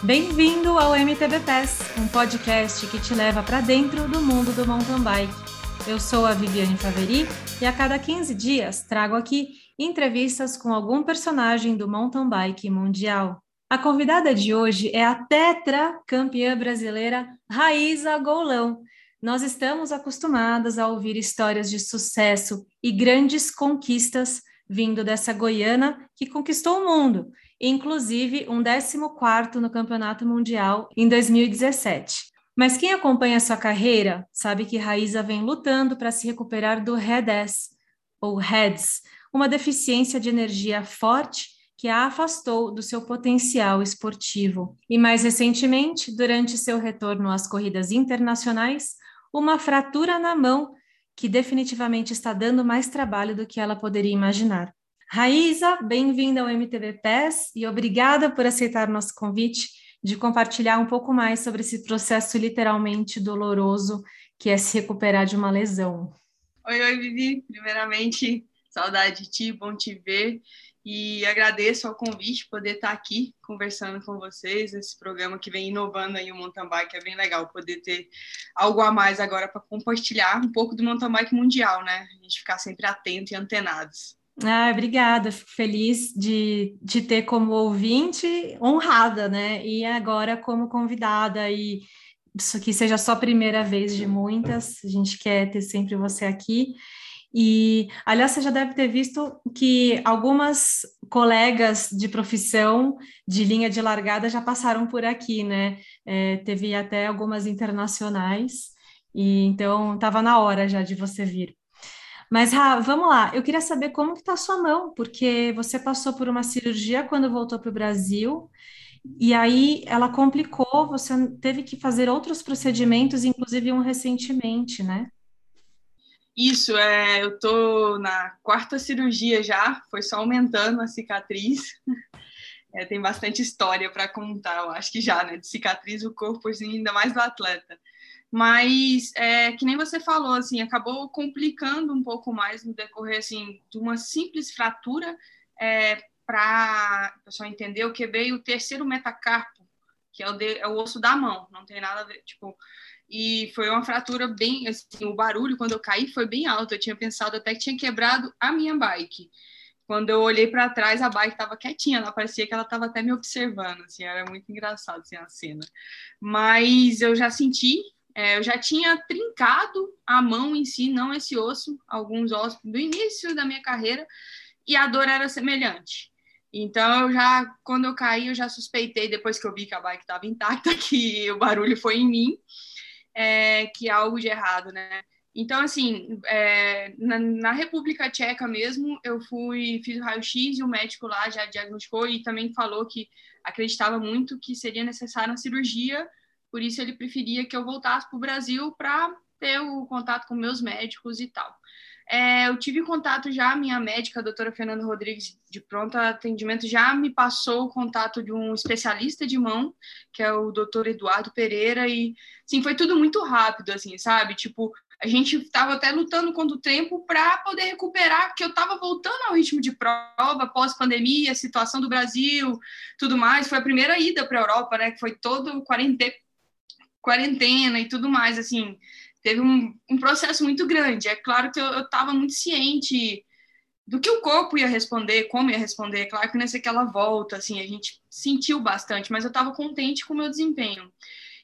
Bem-vindo ao MTB Pass, um podcast que te leva para dentro do mundo do mountain bike. Eu sou a Viviane Faveri e a cada 15 dias trago aqui entrevistas com algum personagem do mountain bike mundial. A convidada de hoje é a tetra campeã brasileira Raíza Golão. Nós estamos acostumadas a ouvir histórias de sucesso e grandes conquistas vindo dessa goiana que conquistou o mundo inclusive um 14 no Campeonato Mundial em 2017. Mas quem acompanha sua carreira sabe que Raíza vem lutando para se recuperar do REDS, ou REDS, uma deficiência de energia forte que a afastou do seu potencial esportivo. E mais recentemente, durante seu retorno às corridas internacionais, uma fratura na mão que definitivamente está dando mais trabalho do que ela poderia imaginar. Raíza, bem-vinda ao MTV PES e obrigada por aceitar nosso convite de compartilhar um pouco mais sobre esse processo literalmente doloroso que é se recuperar de uma lesão. Oi, oi, Vivi. Primeiramente, saudade de ti, bom te ver. E agradeço ao convite poder estar aqui conversando com vocês nesse programa que vem inovando aí o mountain bike. É bem legal poder ter algo a mais agora para compartilhar um pouco do mountain bike mundial, né? A gente ficar sempre atento e antenados. Ah, obrigada, fico feliz de, de ter como ouvinte honrada, né? E agora como convidada, e isso que seja só a primeira vez de muitas, a gente quer ter sempre você aqui. E, aliás, você já deve ter visto que algumas colegas de profissão de linha de largada já passaram por aqui, né? É, teve até algumas internacionais, e então estava na hora já de você vir. Mas, Ra, vamos lá. Eu queria saber como que está a sua mão, porque você passou por uma cirurgia quando voltou para o Brasil, e aí ela complicou, você teve que fazer outros procedimentos, inclusive um recentemente, né? Isso, é, eu tô na quarta cirurgia já, foi só aumentando a cicatriz. É, tem bastante história para contar, eu acho que já, né? De cicatriz, o corpo, ainda mais do atleta mas é, que nem você falou, assim, acabou complicando um pouco mais no decorrer assim, de uma simples fratura é, para o pessoal entender o que veio o terceiro metacarpo, que é o, de, é o osso da mão, não tem nada a ver, tipo, e foi uma fratura bem, assim, o barulho quando eu caí foi bem alto, eu tinha pensado até que tinha quebrado a minha bike. Quando eu olhei para trás, a bike estava quietinha, ela parecia que ela estava até me observando, assim, era muito engraçado assim, a cena. Mas eu já senti é, eu já tinha trincado a mão em si, não esse osso, alguns ossos do início da minha carreira, e a dor era semelhante. Então, eu já, quando eu caí, eu já suspeitei, depois que eu vi que a bike estava intacta, que o barulho foi em mim, é, que há algo de errado, né? Então, assim, é, na, na, República Tcheca mesmo, eu fui, fiz o raio-x e o médico lá já diagnosticou e também falou que acreditava muito que seria necessária uma cirurgia por isso ele preferia que eu voltasse para o Brasil para ter o contato com meus médicos e tal. É, eu tive contato já, minha médica, a doutora Fernanda Rodrigues, de pronto atendimento, já me passou o contato de um especialista de mão, que é o doutor Eduardo Pereira, e, sim, foi tudo muito rápido, assim, sabe? Tipo, a gente estava até lutando contra o tempo para poder recuperar, porque eu estava voltando ao ritmo de prova, pós-pandemia, situação do Brasil, tudo mais. Foi a primeira ida para a Europa, né? Que foi todo quarentena quarentena e tudo mais, assim, teve um, um processo muito grande. É claro que eu estava muito ciente do que o corpo ia responder, como ia responder. É claro que nessa aquela volta, assim, a gente sentiu bastante, mas eu estava contente com o meu desempenho.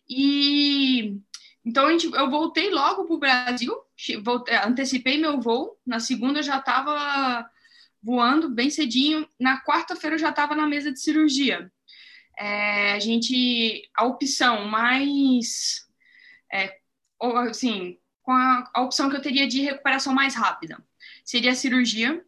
E então gente, eu voltei logo para o Brasil, voltei, antecipei meu voo. Na segunda eu já estava voando bem cedinho. Na quarta-feira eu já estava na mesa de cirurgia é, a gente a opção mais é, assim com a, a, opção que eu teria de recuperação mais rápida seria a cirurgia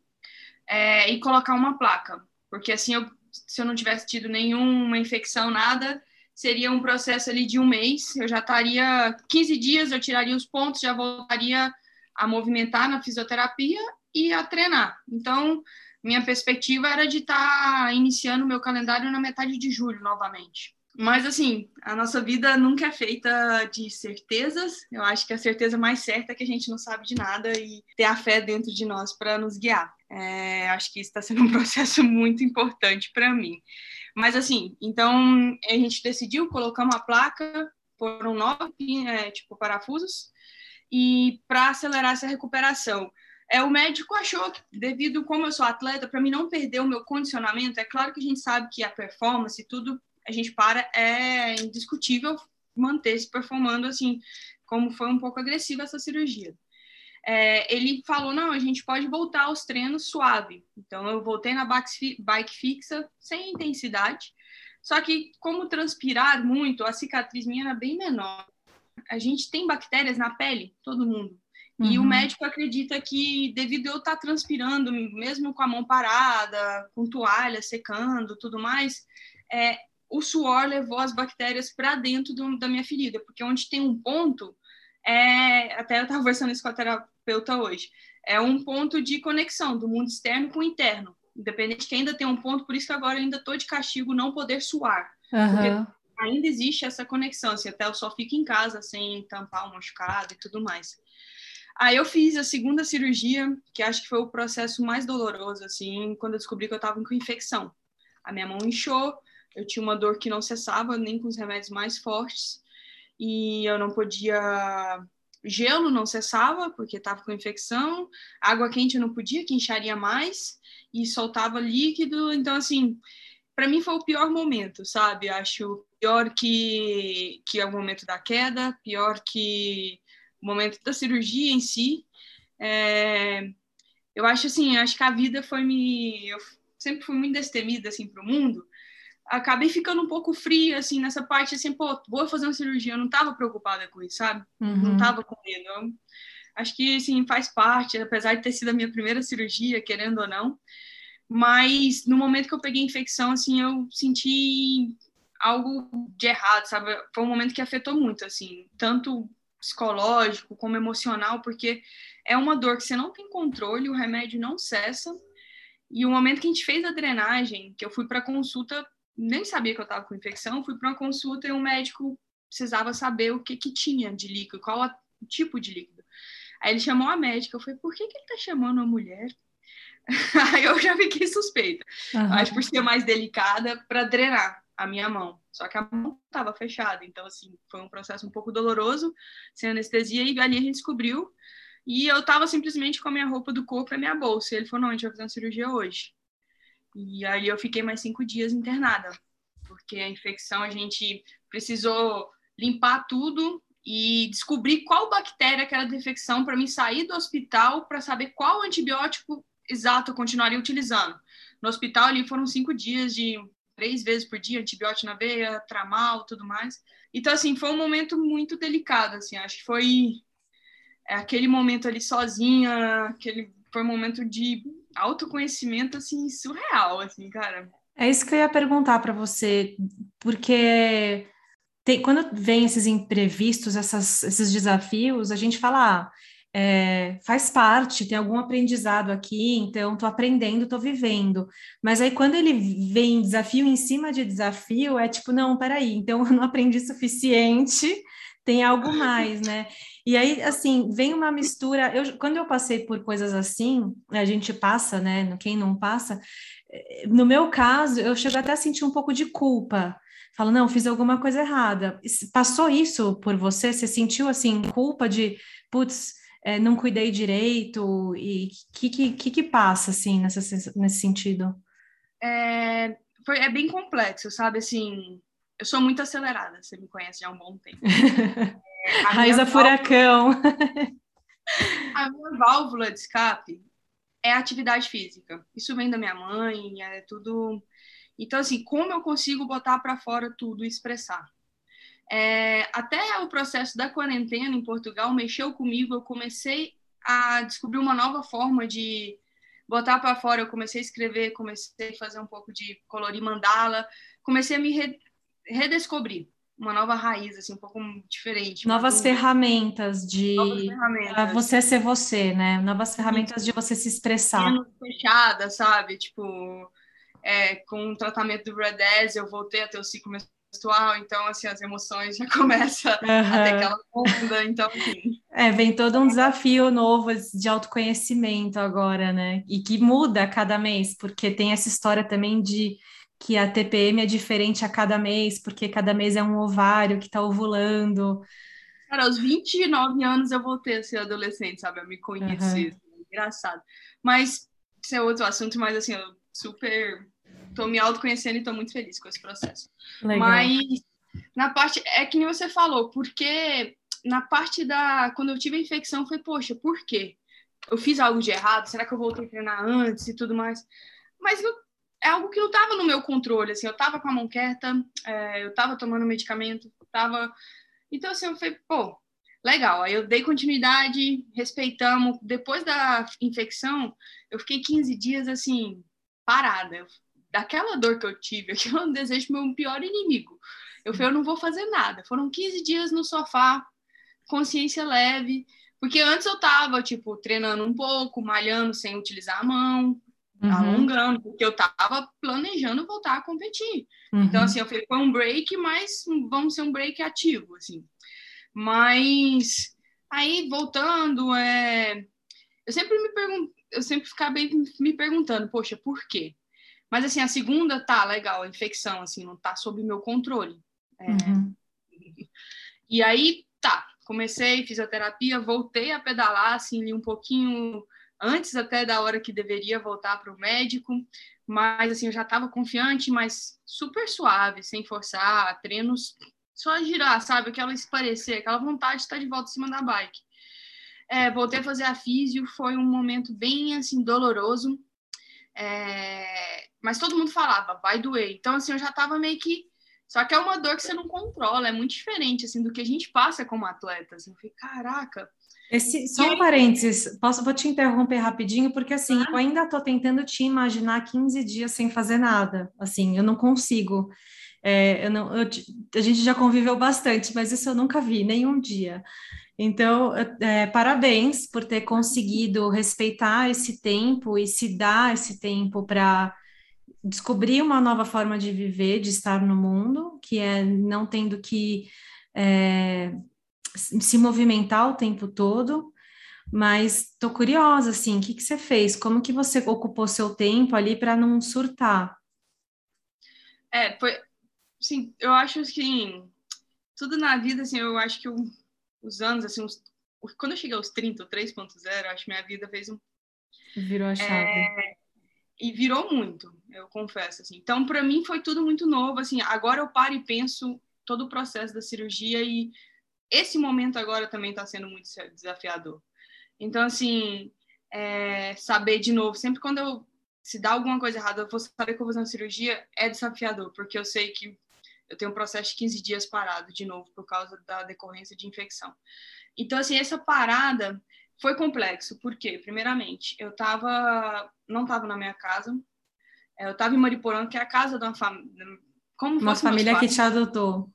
é, e colocar uma placa porque assim eu, se eu não tivesse tido nenhuma infecção nada seria um processo ali de um mês eu já estaria 15 dias eu tiraria os pontos já voltaria a movimentar na fisioterapia e a treinar. Então minha perspectiva era de estar tá iniciando meu calendário na metade de julho novamente. Mas, assim, a nossa vida nunca é feita de certezas. Eu acho que a certeza mais certa é que a gente não sabe de nada e ter a fé dentro de nós para nos guiar. É, acho que isso está sendo um processo muito importante para mim. Mas assim, então a gente decidiu colocar uma placa, foram nove é, tipo parafusos, e para acelerar essa recuperação. É, o médico achou que, devido como eu sou atleta, para mim não perder o meu condicionamento, é claro que a gente sabe que a performance, tudo a gente para, é indiscutível manter se performando assim, como foi um pouco agressiva essa cirurgia. É, ele falou: não, a gente pode voltar aos treinos suave. Então, eu voltei na bike fixa, sem intensidade. Só que, como transpirar muito, a cicatriz minha era bem menor. A gente tem bactérias na pele, todo mundo. Uhum. E o uhum. médico acredita que, devido eu estar transpirando, mesmo com a mão parada, com toalha secando, tudo mais, é, o suor levou as bactérias para dentro do, da minha ferida, porque onde tem um ponto, é, até eu estava conversando isso com a terapeuta hoje, é um ponto de conexão do mundo externo com o interno, independente que ainda tem um ponto, por isso que agora eu ainda estou de castigo não poder suar, uhum. porque ainda existe essa conexão, assim, até eu só fico em casa sem tampar o machucado e tudo mais. Aí eu fiz a segunda cirurgia, que acho que foi o processo mais doloroso, assim, quando eu descobri que eu estava com infecção. A minha mão inchou, eu tinha uma dor que não cessava, nem com os remédios mais fortes, e eu não podia. Gelo não cessava, porque estava com infecção, água quente eu não podia, que incharia mais, e soltava líquido. Então, assim, para mim foi o pior momento, sabe? Acho pior que, que é o momento da queda, pior que o momento da cirurgia em si. É, eu acho assim, acho que a vida foi me. Eu sempre fui muito destemida assim para o mundo. Acabei ficando um pouco fria assim nessa parte assim, pô, vou fazer uma cirurgia. Eu não estava preocupada com isso, sabe? Uhum. Não estava com medo. Eu, acho que assim faz parte, apesar de ter sido a minha primeira cirurgia, querendo ou não. Mas no momento que eu peguei a infecção, assim, eu senti algo de errado, sabe? Foi um momento que afetou muito, assim, tanto psicológico, como emocional, porque é uma dor que você não tem controle, o remédio não cessa. E o momento que a gente fez a drenagem, que eu fui para consulta, nem sabia que eu estava com infecção, fui para uma consulta e o médico precisava saber o que que tinha de líquido, qual o tipo de líquido. Aí ele chamou a médica, eu falei, por que, que ele está chamando a mulher? Aí eu já fiquei suspeita. Uhum. Acho por ser mais delicada para drenar a minha mão. Só que a mão estava fechada, então assim, foi um processo um pouco doloroso, sem anestesia e ali a gente descobriu. E eu estava simplesmente com a minha roupa do corpo e a minha bolsa. E ele falou: "Não, a gente vai fazer uma cirurgia hoje". E aí eu fiquei mais cinco dias internada, porque a infecção a gente precisou limpar tudo e descobrir qual bactéria que era da infecção para mim sair do hospital para saber qual antibiótico exato eu continuaria utilizando. No hospital ali foram cinco dias de três vezes por dia, antibiótico na veia, tramal, tudo mais. Então, assim, foi um momento muito delicado, assim, acho que foi é, aquele momento ali sozinha, aquele foi um momento de autoconhecimento, assim, surreal, assim, cara. É isso que eu ia perguntar para você, porque tem, quando vem esses imprevistos, essas, esses desafios, a gente fala, ah, é, faz parte, tem algum aprendizado aqui, então estou aprendendo, estou vivendo. Mas aí quando ele vem desafio em cima de desafio, é tipo, não, peraí, então eu não aprendi suficiente, tem algo mais, né? E aí, assim, vem uma mistura. Eu, quando eu passei por coisas assim, a gente passa, né? Quem não passa, eh, no meu caso, eu chego até a sentir um pouco de culpa. Falo, não, fiz alguma coisa errada. Passou isso por você? Você sentiu, assim, culpa de, putz, é, não cuidei direito? E o que, que, que, passa, assim, nessa, nesse sentido? É, foi, é bem complexo, sabe? Assim, eu sou muito acelerada, você me conhece já há um bom tempo. É, Raiza Furacão. a minha válvula de escape é a atividade física. Isso vem da minha mãe, é tudo. Então, assim, como eu consigo botar para fora tudo e expressar? É, até o processo da quarentena em Portugal mexeu comigo. Eu comecei a descobrir uma nova forma de botar para fora. Eu comecei a escrever, comecei a fazer um pouco de colorir mandala, comecei a me re redescobrir uma nova raiz, assim, um pouco diferente. Novas ferramentas de ferramentas. você ser você, né? Novas ferramentas de você se expressar. Fechada, sabe? Tipo, é, com o tratamento do Red eu voltei a ter o ciclo menstrual, então, assim, as emoções já começam uhum. a ter aquela onda, então, enfim. É, vem todo um desafio novo de autoconhecimento agora, né? E que muda cada mês, porque tem essa história também de que a TPM é diferente a cada mês, porque cada mês é um ovário que está ovulando. Cara, aos 29 anos eu voltei a ser adolescente, sabe? A me conhecer. Uhum. Engraçado. Mas isso é outro assunto, mas assim, eu super tô me autoconhecendo e tô muito feliz com esse processo. Legal. Mas na parte, é que nem você falou, porque na parte da, quando eu tive a infecção, foi, poxa, por quê? Eu fiz algo de errado? Será que eu voltei a treinar antes e tudo mais? Mas não, é algo que não estava no meu controle, assim, eu estava com a mão quieta, é, eu estava tomando medicamento, estava... Então, assim, eu falei, pô, legal. Aí eu dei continuidade, respeitamos. Depois da infecção, eu fiquei 15 dias, assim, parada. Daquela dor que eu tive, aquilo é um desejo meu pior inimigo. Eu falei, eu não vou fazer nada. Foram 15 dias no sofá, consciência leve, porque antes eu tava, tipo, treinando um pouco, malhando sem utilizar a mão, uhum. alongando, porque eu tava planejando voltar a competir. Uhum. Então, assim, eu falei, foi um break, mas vamos ser um break ativo, assim. Mas aí, voltando, é... eu sempre me pergunto, eu sempre ficava me perguntando, poxa, por quê? Mas, assim, a segunda tá legal, a infecção, assim, não tá sob meu controle. É... Uhum. E aí, tá, comecei fisioterapia, voltei a pedalar, assim, um pouquinho antes até da hora que deveria voltar para o médico, mas assim, eu já estava confiante, mas super suave, sem forçar, treinos só girar, sabe? Aquela esparecer, aquela vontade de estar de volta em cima da bike. É, voltei a fazer a físio, foi um momento bem, assim, doloroso, é... mas todo mundo falava, vai doer. Então, assim, eu já estava meio que só que é uma dor que você não controla, é muito diferente assim do que a gente passa como atleta. Assim, eu falei, caraca. Esse, só um parênteses, posso, vou te interromper rapidinho, porque assim, ah. eu ainda estou tentando te imaginar 15 dias sem fazer nada. Assim, eu não consigo. É, eu não, eu, a gente já conviveu bastante, mas isso eu nunca vi, nenhum dia. Então, é, parabéns por ter conseguido respeitar esse tempo e se dar esse tempo para descobrir uma nova forma de viver, de estar no mundo, que é não tendo que é, se movimentar o tempo todo. Mas estou curiosa, assim, o que, que você fez? Como que você ocupou seu tempo ali para não surtar? É, foi, sim, eu acho que tudo na vida, assim, eu acho que eu, os anos, assim, os, quando eu cheguei aos 30, 3.0, acho que minha vida fez um... Virou a chave. É, e virou muito, eu confesso assim. Então, para mim foi tudo muito novo, assim. Agora eu paro e penso todo o processo da cirurgia e esse momento agora também está sendo muito desafiador. Então, assim, é, saber de novo, sempre quando eu se dá alguma coisa errada, eu vou saber que eu vou fazer uma cirurgia, é desafiador, porque eu sei que eu tenho um processo de 15 dias parado de novo por causa da decorrência de infecção. Então, assim, essa parada foi complexo, porque, primeiramente, eu tava, não estava na minha casa, é, eu estava em Mariporã, que é a casa de uma família. Como uma família que te adotou.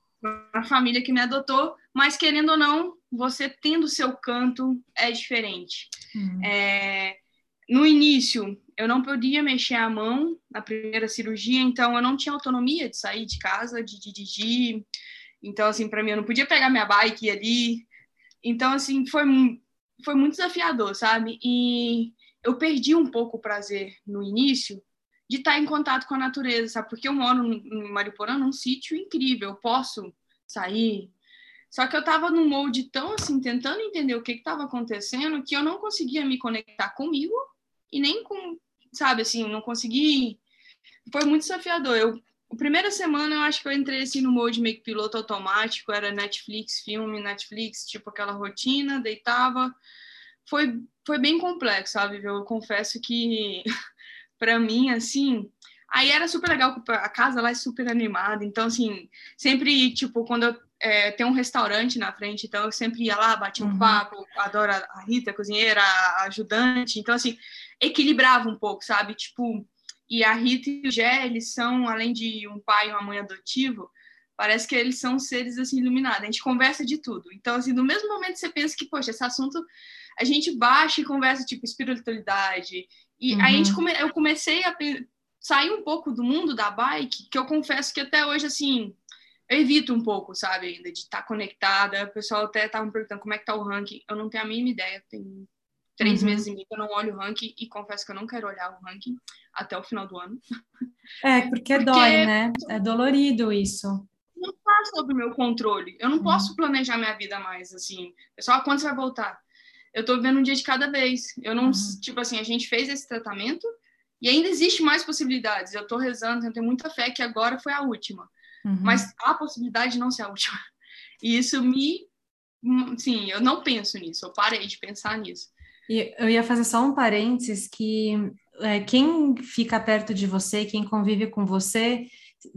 Uma família que me adotou, mas querendo ou não, você tendo seu canto é diferente. Uhum. É, no início, eu não podia mexer a mão na primeira cirurgia, então eu não tinha autonomia de sair de casa, de dirigir. Então, assim, para mim, eu não podia pegar minha bike ali. Então, assim, foi foi muito desafiador, sabe? E eu perdi um pouco o prazer no início de estar em contato com a natureza, sabe? Porque eu moro em Mariporã, num sítio incrível, eu posso sair. Só que eu estava num molde tão assim, tentando entender o que estava acontecendo, que eu não conseguia me conectar comigo e nem com, sabe, assim, não consegui. Foi muito desafiador. Eu, a primeira semana eu acho que eu entrei assim no molde meio que piloto automático, era Netflix, filme, Netflix, tipo aquela rotina, deitava, foi, foi bem complexo, sabe? Eu confesso que, para mim, assim, aí era super legal, a casa lá é super animada, então, assim, sempre, tipo, quando eu é, tem um restaurante na frente, então eu sempre ia lá, batia um uhum. papo, adoro a Rita, a cozinheira, a ajudante, então, assim, equilibrava um pouco, sabe? Tipo, e a Rita e o Gé, eles são, além de um pai e uma mãe adotivo, parece que eles são seres, assim, iluminados, a gente conversa de tudo, então, assim, no mesmo momento você pensa que, poxa, esse assunto a gente baixa e conversa tipo espiritualidade. E uhum. aí a gente uhum. come, eu comecei a sair um pouco do mundo da bike, que eu confesso que até hoje assim, eu evito um pouco, sabe, ainda de estar tá conectada. O pessoal até estava me perguntando como é que tá o ranking. Eu não tenho a mínima ideia, tem três uhum. meses e meio eu não olho o ranking e confesso que eu não quero olhar o ranking até o final do ano. É, porque, porque dói, né? É dolorido isso. Não está sob o meu controle. Eu não uhum. posso planejar minha vida mais, assim. Pessoal, quando você vai voltar? Eu tô vivendo um dia de cada vez. Eu não, uhum. tipo assim, a gente fez esse tratamento e ainda existe mais possibilidades. Eu tô rezando, eu tenho muita fé que agora foi a última. Uhum. Mas há a possibilidade de não ser a última. E isso me. Sim, eu não penso nisso, eu parei de pensar nisso. Eu ia fazer só um parênteses que é, quem fica perto de você, quem convive com você,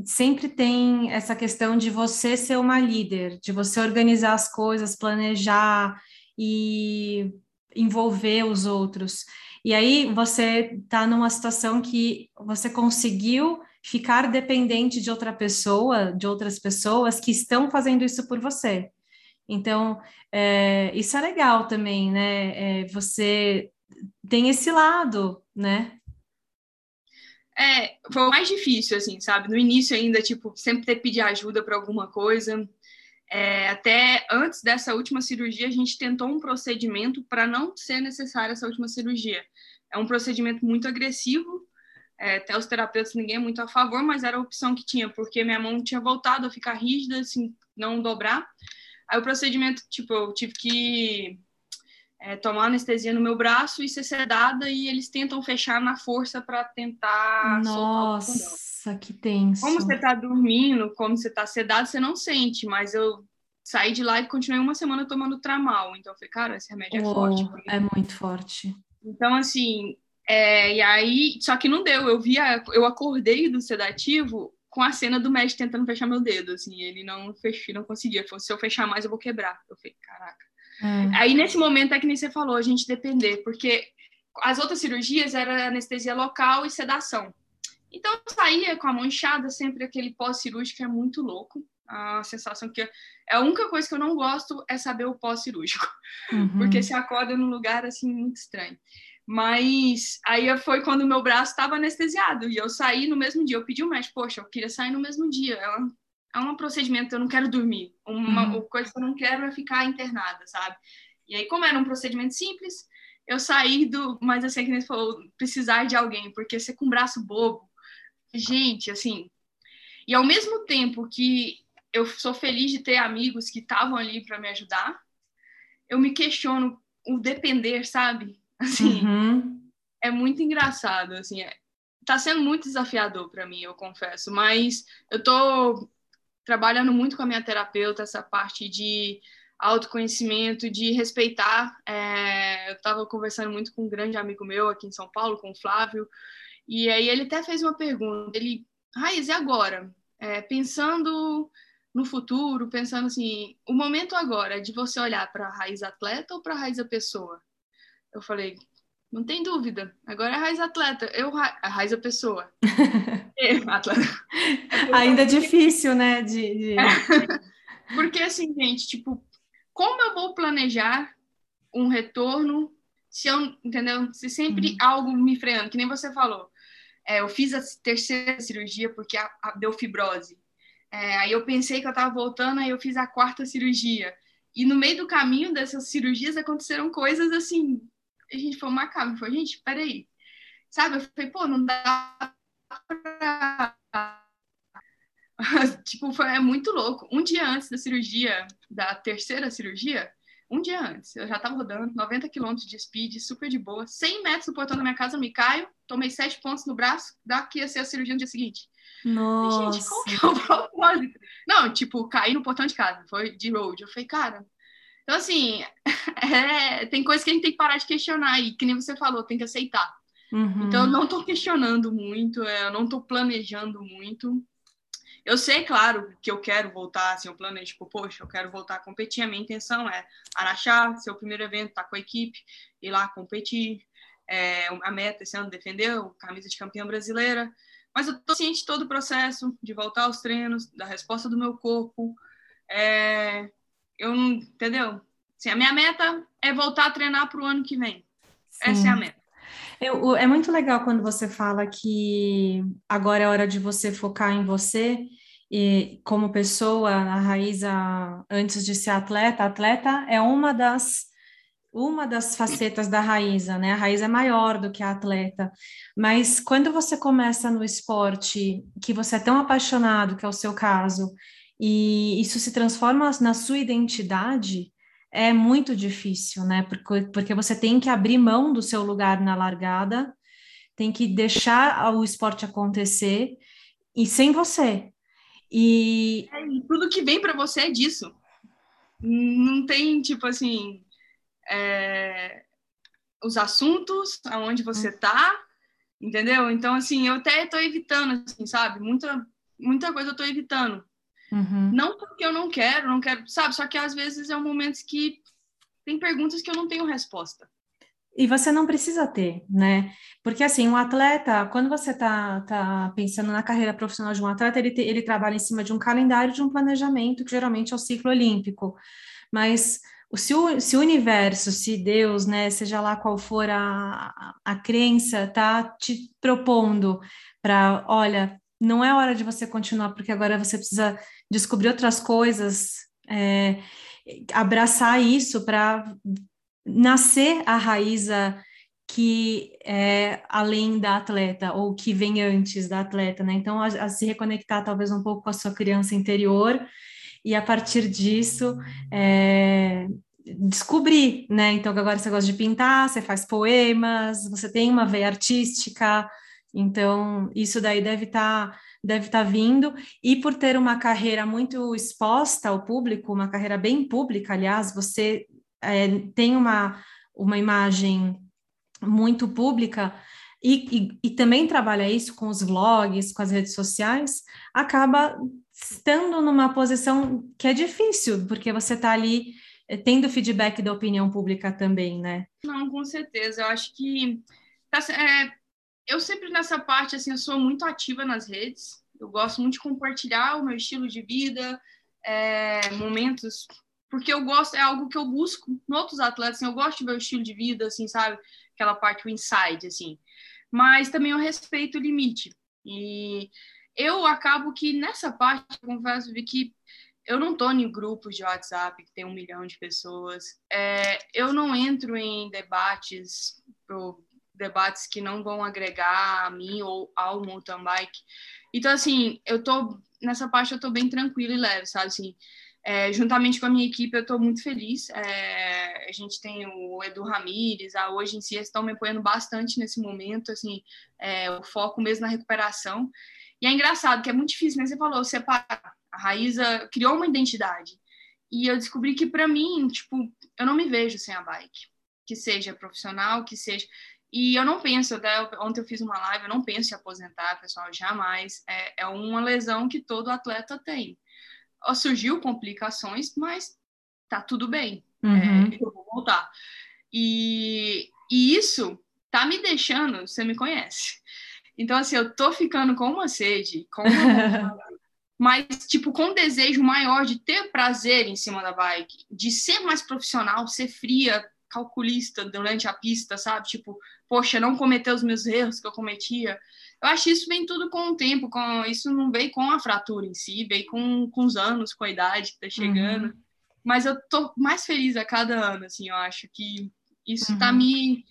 sempre tem essa questão de você ser uma líder, de você organizar as coisas, planejar e envolver os outros. E aí você está numa situação que você conseguiu ficar dependente de outra pessoa, de outras pessoas que estão fazendo isso por você. Então, é, isso é legal também, né? É, você tem esse lado, né? É, foi o mais difícil, assim, sabe? No início ainda, tipo, sempre ter pedir ajuda para alguma coisa. É, até antes dessa última cirurgia, a gente tentou um procedimento para não ser necessária essa última cirurgia. É um procedimento muito agressivo, é, até os terapeutas ninguém é muito a favor, mas era a opção que tinha, porque minha mão tinha voltado a ficar rígida, assim, não dobrar. Aí o procedimento, tipo, eu tive que é, tomar anestesia no meu braço e ser sedada e eles tentam fechar na força para tentar Nossa, que tenso. Como você tá dormindo, como você tá sedado, você não sente, mas eu saí de lá e continuei uma semana tomando tramal. Então eu falei, cara, esse remédio é oh, forte. É muito forte. Então, assim, é, e aí, só que não deu. Eu via, eu acordei do sedativo com a cena do médico tentando fechar meu dedo, assim, ele não fechou, não conseguia. Falou, se eu fechar mais, eu vou quebrar. Eu falei, caraca. É. Aí, nesse momento, é que nem você falou, a gente depender, porque as outras cirurgias era anestesia local e sedação. Então, eu saía com a mão inchada, sempre aquele pós-cirúrgico é muito louco. A sensação que... É a única coisa que eu não gosto é saber o pós-cirúrgico. Uhum. Porque se acorda num lugar, assim, muito estranho. Mas aí foi quando o meu braço estava anestesiado e eu saí no mesmo dia. Eu pedi o médico, poxa, eu queria sair no mesmo dia. É um, é procedimento, eu não quero dormir. Uma uhum. coisa que eu não quero é ficar internada, sabe? E aí, como era um procedimento simples, eu saí do. Mas assim, que nem falou, precisar de alguém, porque ser com um braço bobo. Gente, assim. E ao mesmo tempo que eu sou feliz de ter amigos que estavam ali para me ajudar, eu me questiono o depender, sabe? Assim, uhum. é muito engraçado, assim, é, tá sendo muito desafiador para mim, eu confesso, mas eu tô trabalhando muito com a minha terapeuta essa parte de autoconhecimento, de respeitar. É, eu estava conversando muito com um grande amigo meu aqui em São Paulo, com o Flávio, e aí ele até fez uma pergunta. Ele, Raiz, e agora? É, pensando no futuro, pensando assim, o momento agora é de você olhar para a raiz atleta ou para a raiz da pessoa? Eu falei, não tem dúvida. Agora é a raiz atleta. Eu, a raiz a pessoa. é, atleta. Ainda é difícil, né? De, de... Porque assim, gente, tipo, como eu vou planejar um retorno se eu, entendeu? Se sempre uhum. algo me freando, que nem você falou. É, eu fiz a terceira cirurgia porque a, a, deu fibrose. É, aí eu pensei que eu estava voltando, aí eu fiz a quarta cirurgia. E no meio do caminho dessas cirurgias aconteceram coisas assim a gente foi macabro. Falei, gente, peraí. Sabe? Eu falei, pô, não dá pra. tipo, foi é muito louco. Um dia antes da cirurgia, da terceira cirurgia, um dia antes, eu já tava rodando 90 quilômetros de speed, super de boa, 100 metros do portão da minha casa, eu me caio, tomei sete pontos no braço, daqui ia ser a cirurgia no dia seguinte. Nossa. Gente, qual que é o propósito? Não, tipo, caí no portão de casa, foi de road. Eu falei, cara, então, assim, é, tem coisas que a gente tem que parar de questionar e, que nem você falou, tem que aceitar. Uhum. Então, eu não estou questionando muito, é, eu não estou planejando muito. Eu sei, claro, que eu quero voltar, assim, eu planejo, tipo, poxa, eu quero voltar a competir, a minha intenção é Araxá, ser o primeiro evento, estar tá com a equipe, ir lá competir. É, a meta esse ano defender a camisa de campeã brasileira. Mas eu estou ciente de todo o processo, de voltar aos treinos, da resposta do meu corpo. É, eu não, entendeu? Assim, a minha meta é voltar a treinar para o ano que vem. Sim. Essa é a meta. Eu, é muito legal quando você fala que agora é hora de você focar em você e como pessoa, a Raíza, antes de ser atleta, atleta é uma das uma das facetas da Raíza, né? A Raíza é maior do que a atleta, mas quando você começa no esporte que você é tão apaixonado, que é o seu caso, e isso se transforma na sua identidade, é muito difícil, né? Porque, porque você tem que abrir mão do seu lugar na largada, tem que deixar o esporte acontecer e sem você. E, é, tudo que vem para você é disso. Não tem tipo assim é, os assuntos, aonde você tá, entendeu? Então, assim, eu até tô evitando, assim, sabe? Muita, muita coisa eu tô evitando. Uhum. Não porque eu não quero, não quero, sabe? Só que às vezes é um momento que tem perguntas que eu não tenho resposta. E você não precisa ter, né? Porque assim, um atleta, quando você está tá pensando na carreira profissional de um atleta, ele, te, ele trabalha em cima de um calendário, de um planejamento, que geralmente é o ciclo olímpico. Mas se o, se o universo, se Deus, né, seja lá qual for a, a crença, tá te propondo para, olha, não é hora de você continuar, porque agora você precisa descobrir outras coisas, é, abraçar isso para nascer a raiz que é além da atleta ou que vem antes da atleta, né? Então, a, a se reconectar talvez um pouco com a sua criança interior e a partir disso é, descobrir, né? Então agora você gosta de pintar, você faz poemas, você tem uma veia artística, então isso daí deve estar tá, deve tá vindo e por ter uma carreira muito exposta ao público, uma carreira bem pública, aliás, você é, tem uma uma imagem muito pública e, e, e, também trabalha isso com os vlogs, com as redes sociais, acaba estando numa posição que é difícil, porque você está ali eh, tendo feedback da opinião pública também, né? Não, com certeza. Eu acho que tá, é, eu sempre nessa parte assim, eu sou muito ativa nas redes. Eu gosto muito de compartilhar o meu estilo de vida, é, momentos, porque eu gosto é algo que eu busco em outros atletas. Assim, eu gosto de ver o estilo de vida, assim, sabe? Aquela parte o inside, assim. Mas também eu respeito o limite. E eu acabo que nessa parte, eu confesso que eu não estou em grupos de WhatsApp que tem um milhão de pessoas. É, eu não entro em debates, debates que não vão agregar a mim ou ao mountain bike. Então, assim, eu tô nessa parte eu tô bem tranquila e leve, sabe? Assim, é, juntamente com a minha equipe, eu estou muito feliz. É, a gente tem o Edu Ramires, a Hoje em si, estão me apoiando bastante nesse momento, assim, é, o foco mesmo na recuperação. E é engraçado, que é muito difícil, né? Você falou, separar. A Raíza criou uma identidade. E eu descobri que, para mim, tipo, eu não me vejo sem a bike. Que seja profissional, que seja. E eu não penso, até ontem eu fiz uma live, eu não penso em aposentar, pessoal, jamais. É, é uma lesão que todo atleta tem. Surgiu complicações, mas tá tudo bem. Uhum. É, eu vou voltar. E, e isso tá me deixando, você me conhece, então, assim, eu tô ficando com uma sede, com uma mas, tipo, com um desejo maior de ter prazer em cima da bike, de ser mais profissional, ser fria, calculista durante a pista, sabe? Tipo, poxa, não cometer os meus erros que eu cometia. Eu acho que isso vem tudo com o tempo, com isso não veio com a fratura em si, veio com, com os anos, com a idade que tá chegando. Uhum. Mas eu tô mais feliz a cada ano, assim, eu acho que isso uhum. tá me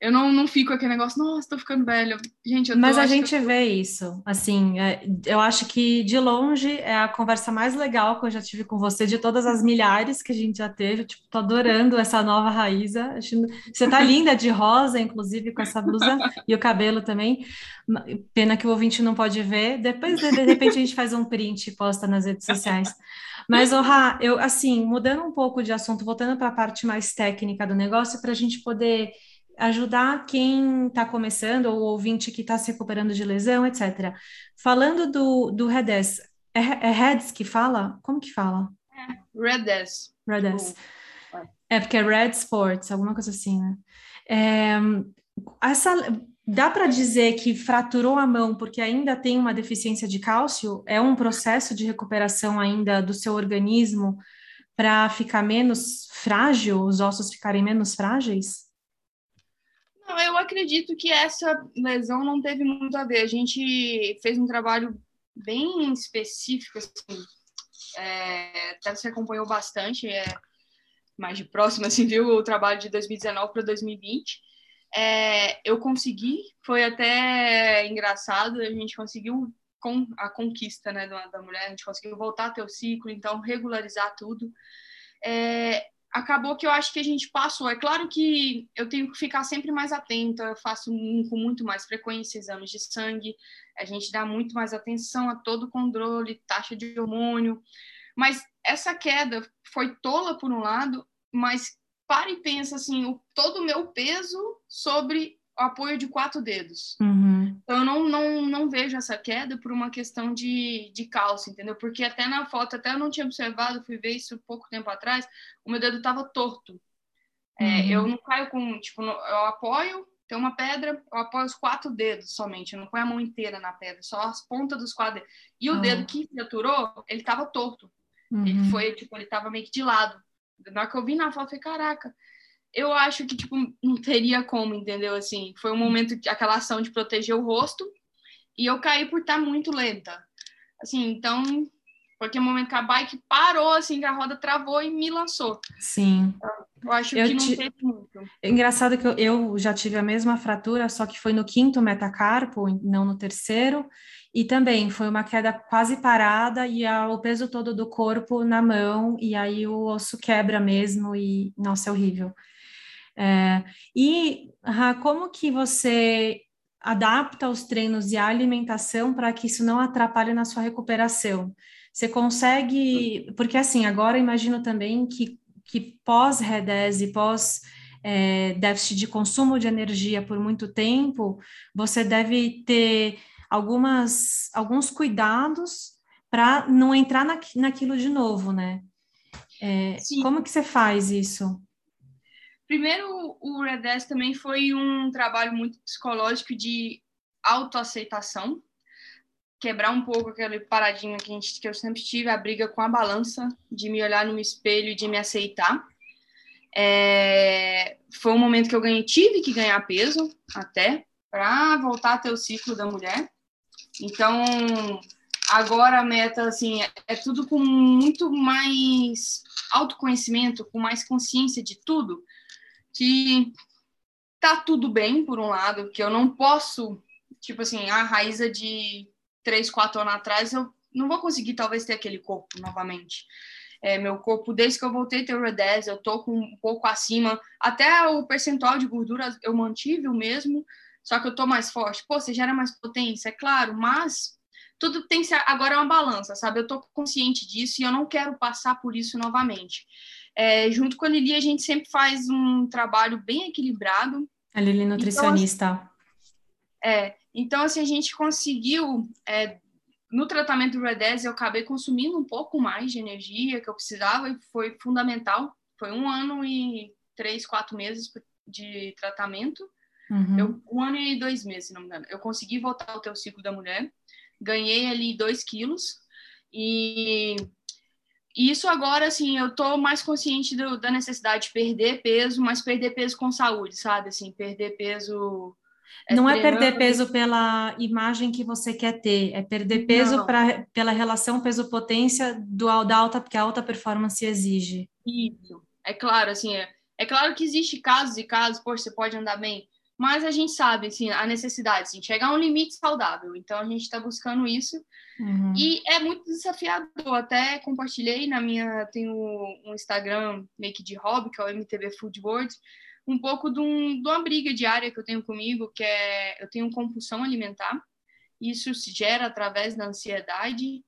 eu não, não fico aquele negócio, nossa, tô ficando velha. Gente, Mas a gente eu... vê isso, assim, é, eu acho que de longe é a conversa mais legal que eu já tive com você, de todas as milhares que a gente já teve, tipo, tô adorando essa nova Raíza, você tá linda de rosa, inclusive, com essa blusa, e o cabelo também, pena que o ouvinte não pode ver, depois, de, de repente, a gente faz um print e posta nas redes sociais. Mas, oh, eu, assim, mudando um pouco de assunto, voltando para a parte mais técnica do negócio, para a gente poder ajudar quem está começando ou ouvinte que está se recuperando de lesão, etc. Falando do, do REDES, é, é REDS que fala? Como que fala? É, REDES. REDES. É porque é Red Sports, alguma coisa assim, né? É, essa, dá para dizer que fraturou a mão porque ainda tem uma deficiência de cálcio? É um processo de recuperação ainda do seu organismo para ficar menos frágil, os ossos ficarem menos frágeis? Eu acredito que essa lesão não teve muito a ver. A gente fez um trabalho bem específico, assim, é, até você acompanhou bastante, é, mais de próximo, assim, viu o trabalho de 2019 para 2020. É, eu consegui, foi até engraçado, a gente conseguiu com a conquista né, da, da mulher, a gente conseguiu voltar a ter o ciclo, então regularizar tudo. É, acabou que eu acho que a gente passou. É claro que eu tenho que ficar sempre mais atenta, faço com muito mais frequência exames de sangue, a gente dá muito mais atenção a todo o controle, taxa de hormônio. Mas essa queda foi tola por um lado, mas para e pensa assim, o, todo o meu peso sobre apoio de quatro dedos. Uhum. Então, eu não, não, não vejo essa queda por uma questão de, de calça, entendeu? Porque até na foto, até eu não tinha observado, fui ver isso pouco tempo atrás, o meu dedo estava torto. É, uhum. eu não caio com, tipo, eu apoio, tem uma pedra, eu apoio os quatro dedos somente, eu não ponho a mão inteira na pedra, só as pontas dos quatro dedos. E o uhum. dedo que fraturou, ele estava torto. Ele uhum. foi, tipo, ele estava meio que de lado. Na hora que eu vi na foto, eu falei, caraca, eu acho que, tipo, não teria como, entendeu? Assim, foi um momento, aquela ação de proteger o rosto, e eu caí por estar muito lenta. Assim, então, porque o momento que a bike parou, assim, que a roda travou e me lançou. Sim. Eu acho eu que não teve muito. É engraçado que eu, eu, já tive a mesma fratura, só que foi no quinto metacarpo, não no terceiro, e também foi uma queda quase parada e a, o peso todo do corpo na mão, e aí o osso quebra mesmo, e nossa, é horrível. É, e como que você adapta os treinos e a alimentação para que isso não atrapalhe na sua recuperação? Você consegue, porque assim, agora imagino também que, que pós-REDES e pós é, déficit de consumo de energia por muito tempo, você deve ter algumas, alguns cuidados para não entrar na, naquilo de novo, né? É, como que você faz isso? Primeiro, o Redes também foi um trabalho muito psicológico de autoaceitação, quebrar um pouco aquele paradigma que, a gente, que eu sempre tive, a briga com a balança, de me olhar no espelho e de me aceitar. É, foi um momento que eu ganhei, tive que ganhar peso até, para voltar a ter o ciclo da mulher. Então, agora a meta, assim, é, é tudo com muito mais autoconhecimento, com mais consciência de tudo, que tá tudo bem, por um lado, que eu não posso, tipo assim, a Raíza de três, quatro anos atrás, eu não vou conseguir talvez ter aquele corpo novamente. É, meu corpo, desde que eu voltei a ter o R10, eu tô com um pouco acima, até o percentual de gordura eu mantive o mesmo, só que eu tô mais forte. Pô, você gera mais potência, é claro, mas tudo tem que ser, agora é uma balança, sabe? Eu tô consciente disso e eu não quero passar por isso novamente. É, junto com a Lili, a gente sempre faz um trabalho bem equilibrado. A Lili então, nutricionista. Então, é, então assim, a gente conseguiu, é, no tratamento do Redez, eu acabei consumindo um pouco mais de energia que eu precisava e foi fundamental. Foi um ano e três, quatro meses de tratamento. Uhum. Eu, um ano e dois meses, se não me engano. Eu consegui voltar ao teu ciclo da mulher, ganhei ali dois quilos e isso agora, assim, eu tô mais consciente do, da necessidade de perder peso, mas perder peso com saúde, sabe? Assim, perder peso. É não é perder peso pela imagem que você quer ter, é perder peso pra, pela relação peso-potência do, da alta, que a alta performance exige. Isso. É claro, assim, é, é claro que existe casos e casos, poxa, você pode andar bem, mas a gente sabe, assim, a necessidade, assim, chegar a um limite saudável. Então, a gente está buscando isso. Uhum. E é muito desafiador. Até compartilhei na minha... Tenho um Instagram meio que de hobby, que é o MTV Food World, um pouco de, um, de uma briga diária que eu tenho comigo, que é... Eu tenho compulsão alimentar. Isso se gera através da ansiedade.